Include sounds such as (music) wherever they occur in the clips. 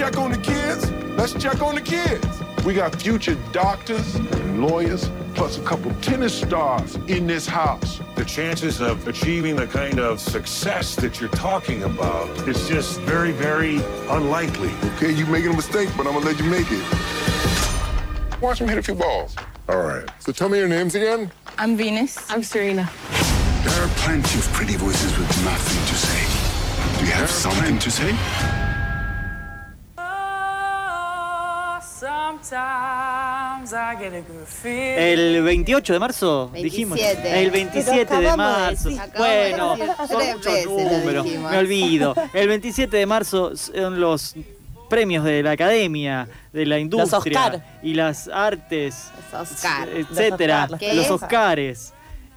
check on the kids? Let's check on the kids. We got future doctors and lawyers, plus a couple tennis stars in this house. The chances of achieving the kind of success that you're talking about is just very, very unlikely. Okay, you're making a mistake, but I'm gonna let you make it. Watch him hit a few balls. All right. So tell me your names again. I'm Venus. I'm Serena. There are plenty of pretty voices with nothing to say. Do you have something to say? El 28 de marzo, dijimos. 27. El 27 Pero de marzo. Bueno, de decir son muchos números. Me olvido. El 27 de marzo son los premios de la academia, de la industria y las artes, Los Oscar. etcétera, Los Oscar, los. Oscares.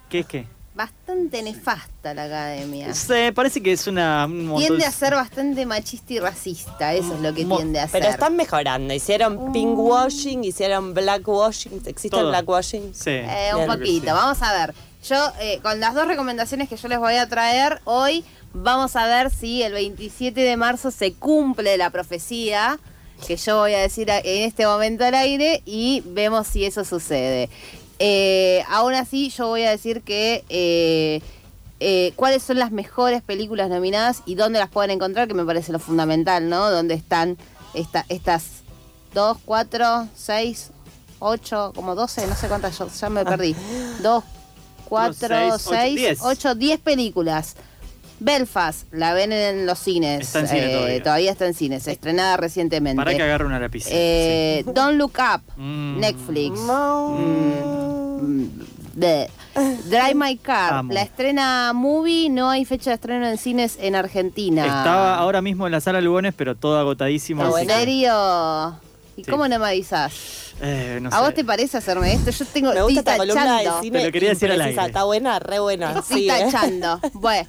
¿Qué es qué? Bastante nefasta la academia. Se parece que es una un montón- Tiende a ser bastante machista y racista, eso es lo que Mo- tiende a ser. Pero están mejorando. Hicieron pinkwashing, hicieron blackwashing. ¿Existe Todo. el blackwashing? Sí. Eh, un poquito, vamos a ver. Yo, eh, con las dos recomendaciones que yo les voy a traer hoy, vamos a ver si el 27 de marzo se cumple la profecía que yo voy a decir en este momento al aire y vemos si eso sucede. Eh, aún así, yo voy a decir que eh, eh, cuáles son las mejores películas nominadas y dónde las pueden encontrar, que me parece lo fundamental, ¿no? Dónde están esta, estas dos, cuatro, seis, ocho, como doce, no sé cuántas, yo ya me perdí. Dos, cuatro, seis, ocho, seis, diez. ocho, diez películas. Belfast, la ven en los cines. Está en cine todavía. está en cines, estrenada recientemente. Para que agarre una lapicera. Eh, Don't Look Up, Mm. Netflix. Mm, de- Drive My Car, Amo. la estrena movie, no hay fecha de estreno en cines en Argentina. Estaba ahora mismo en la sala Lugones, pero todo agotadísimo. ¿En serio? ¿Y Sí. cómo no me avisas? Eh, no ¿A vos te parece hacerme esto? Yo tengo Me gusta esta columna de cine. Te lo quería decir al aire. Está buena, re buena. Estoy Sí, ¿eh? tachando. (laughs) Bueno.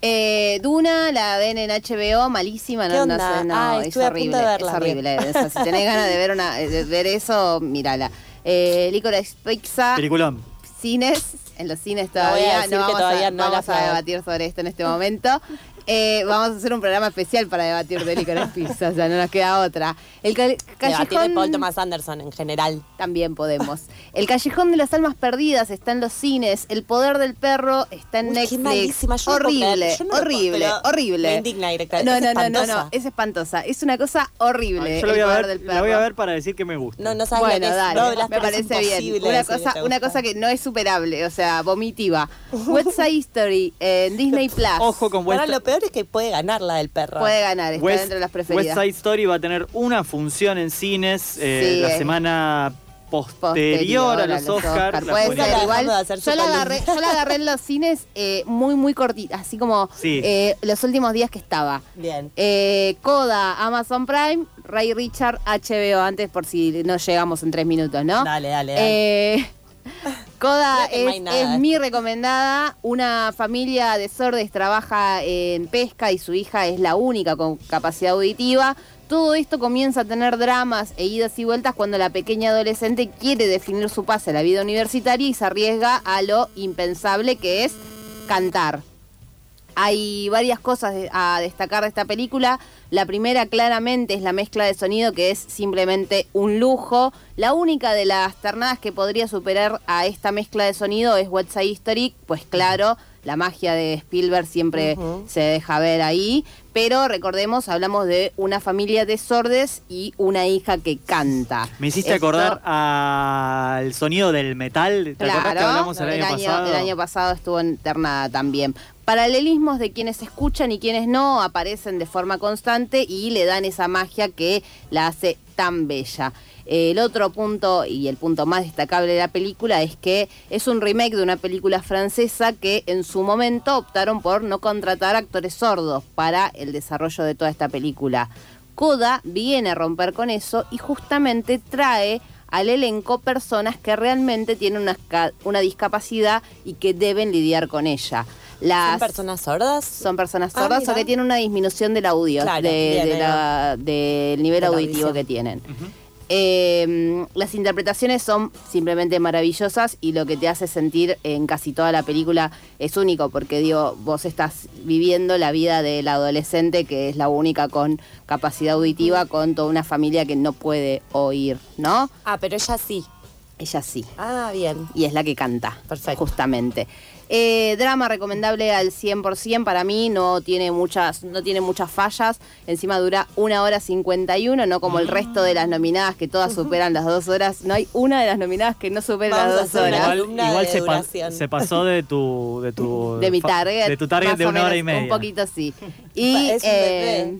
eh, Duna la ven en HBO, malísima, no, ¿Qué no sé, no, Ay, es estuve a punto horrible, de verla, es horrible. O sea, si tenés ganas de ver una, de ver eso, mírala. Eh, Licorice Pizza, Peliculón. cines, en los cines todavía, no vamos, todavía a, no vamos a debatir sobre esto en este momento. (laughs) Eh, vamos a hacer un programa especial para debatir de Licorice Pizza, o sea, no nos queda otra. El ca- Debatir de callejón... Paul Thomas Anderson en general. También podemos. El Callejón de las Almas Perdidas está en los cines. El Poder del Perro está en Uy, qué Netflix. yo horrible, creer, yo no lo puedo, horrible, horrible. me indigna directamente, No, no, no, no, no, es espantosa. Es una cosa horrible. Yo la voy, el a Poder ver, del la voy a Perro. ver para decir que me gusta. No, no sabes Bueno, lo que es. dale, No, me parece bien. Una cosa, una que no es superable, o sea, vomitiva. West Side History en (laughs) Disney Plus. Ojo con West, lo peor es que puede ganar la del perro. Puede ganar, está West- dentro de las West preferidas. Side Story va a tener una función en cines eh, Sí, la semana posterior, a los Oscars. Oscar. Puede ser igual. Yo la, agarré, yo la agarré en los cines eh, muy, muy cortita, así como Sí. eh, los últimos días que estaba. Bien. Eh, Coda, Amazon Prime, Ray Richard, HBO, antes por si no llegamos en tres minutos, ¿no? Dale, dale, dale. Coda es, es mi recomendada. Una familia de sordes trabaja en pesca y su hija es la única con capacidad auditiva. Todo esto comienza a tener dramas e idas y vueltas cuando la pequeña adolescente quiere definir su pase a la vida universitaria y se arriesga a lo impensable que es cantar. Hay varias cosas a destacar de esta película. La primera claramente es la mezcla de sonido que es simplemente un lujo. La única de las ternadas que podría superar a esta mezcla de sonido es West Side Story, pues claro, la magia de Spielberg siempre se deja ver ahí. Pero recordemos, hablamos de una familia de sordes y una hija que canta. Me hiciste Esto- acordar al sonido del metal. ¿Te acordás que hablamos el, año, pasado? el año pasado estuvo internada también. Paralelismos de quienes escuchan y quienes no aparecen de forma constante y le dan esa magia que la hace tan bella. El otro punto y el punto más destacable de la película es que es un remake de una película francesa que en su momento optaron por no contratar actores sordos para el desarrollo de toda esta película. Coda viene a romper con eso y justamente trae al elenco personas que realmente tienen una, una discapacidad y que deben lidiar con ella. Las, ¿Son personas sordas? son personas Ah, sordas o que tienen una disminución del audio, Claro, de- bien, de la- del nivel De auditivo que tienen. Eh, las interpretaciones son simplemente maravillosas y lo que te hace sentir en casi toda la película es único, porque digo, vos estás viviendo la vida del adolescente que es la única con capacidad auditiva, con toda una familia que no puede oír, ¿no? Ah, pero ella sí. Ella sí. Ah, bien. Y es la que canta. Perfecto. Justamente. Eh, drama recomendable al 100% para mí, no tiene muchas no tiene muchas fallas, encima dura una hora 51, no como el resto de las nominadas que todas superan las dos horas, no hay una de las nominadas que no supere Vamos a las dos horas. igual se, pa- duración. se pasó de tu de tu (laughs) De mi target. de tu target de una hora y media. Un poquito sí. (laughs) Y eh,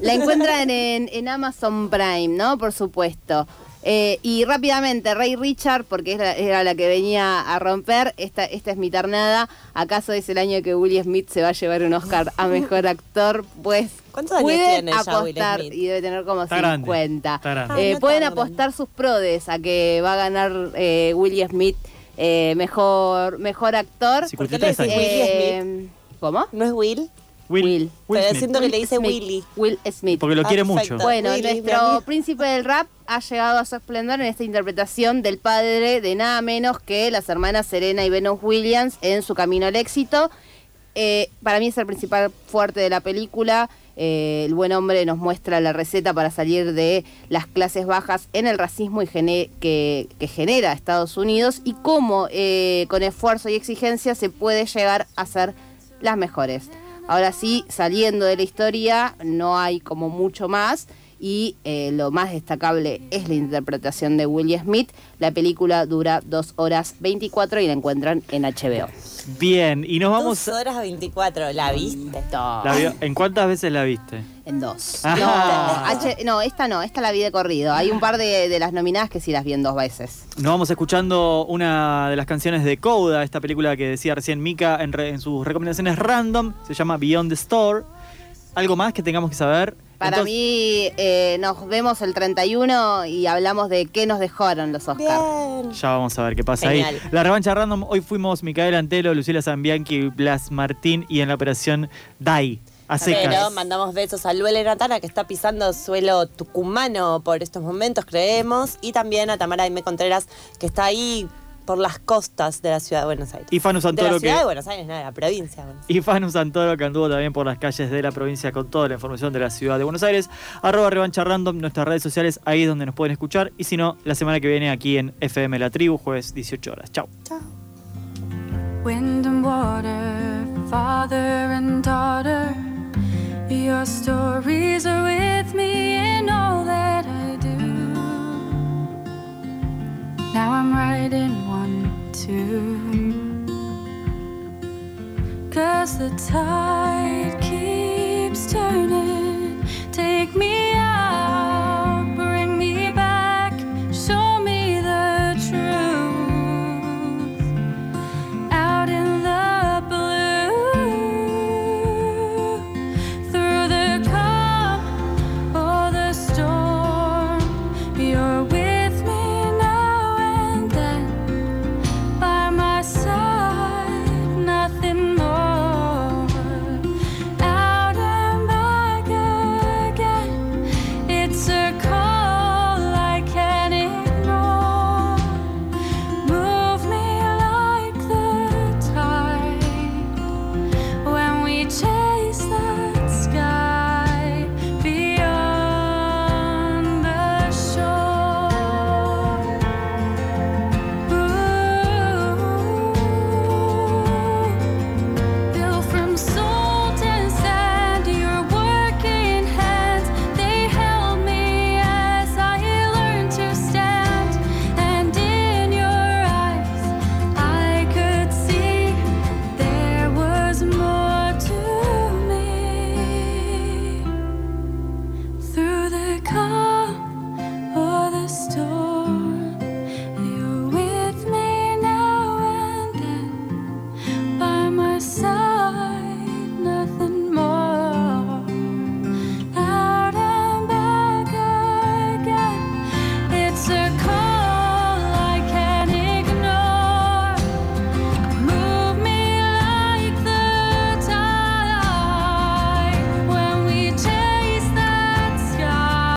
la encuentran en, en Amazon Prime, ¿no? Por supuesto. Eh, y rápidamente, Ray Richard, porque era, era la que venía a romper, esta, esta es mi ternada. ¿Acaso es el año que Will Smith se va a llevar un Oscar a mejor actor? Pues ¿Cuántos años pueden tiene ya Will apostar, Smith? y debe tener como Está grande, 50. está grande. Eh, Ah, no pueden grande. apostar sus prodes a que va a ganar eh, Will Smith eh, mejor, mejor actor. 53 le decís años. Will Eh, ¿Cómo? ¿No es Will? Will, Will. Will Pero Smith. siento que le dice Smith. Willy. Will Smith. Porque lo Ah, quiere perfecto. mucho. Bueno, Willy, nuestro príncipe del rap ha llegado a su esplendor en esta interpretación del padre de nada menos que las hermanas Serena y Venus Williams en su camino al éxito. Eh, para mí es el principal fuerte de la película. Eh, el buen hombre nos muestra la receta para salir de las clases bajas en el racismo y gene- que, que genera Estados Unidos y cómo eh, con esfuerzo y exigencia se puede llegar a ser las mejores. Ahora sí, saliendo de la historia, no hay como mucho más. Y eh, lo más destacable es la interpretación de Will Smith. La película dura 2 horas 24 y la encuentran en HBO. Bien, y nos vamos. Dos horas 24, ¿la viste? la vio- ¿En cuántas veces la viste? En dos. Ah. No, H- no, esta no, esta la vi de corrido. Hay un par de, de las nominadas que sí las vi en dos veces. Nos vamos escuchando una de las canciones de Coda, esta película que decía recién Mika en, re- en sus recomendaciones random. Se llama Beyond the Store. ¿Algo más que tengamos que saber? Para Entonces- mí, eh, nos vemos el 31 y hablamos de qué nos dejaron los Oscars. Ya vamos a ver qué pasa Genial. ahí. La revancha random, hoy fuimos Micael Antelo, Lucila Zambianchi, Blas Martín y en la operación DAI. A secas. Pero mandamos besos a Luele Natana, que está pisando suelo tucumano por estos momentos, creemos. Y también a Tamara Aime Contreras, que está ahí por las costas de la ciudad de Buenos Aires. Y Fanu de la Santoro ciudad que. de Buenos Aires, no, de la provincia. de Buenos Aires. Y Fanu Santoro que anduvo también por las calles de la provincia con toda la información de la ciudad de Buenos Aires. Arroba revancha random, nuestras redes sociales, ahí es donde nos pueden escuchar. Y si no, la semana que viene aquí en FM La Tribu, jueves 18 horas. Chao. Wind and water, father and daughter. Your stories too. Cause the tide keeps turning.